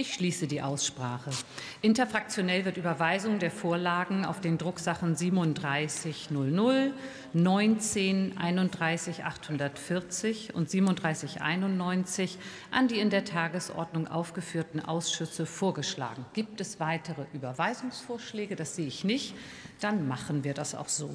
Ich schließe die Aussprache. Interfraktionell wird Überweisung der Vorlagen auf den Drucksachen 3700, 19 31 840 und 3791 an die in der Tagesordnung aufgeführten Ausschüsse vorgeschlagen. Gibt es weitere Überweisungsvorschläge? Das sehe ich nicht. Dann machen wir das auch so.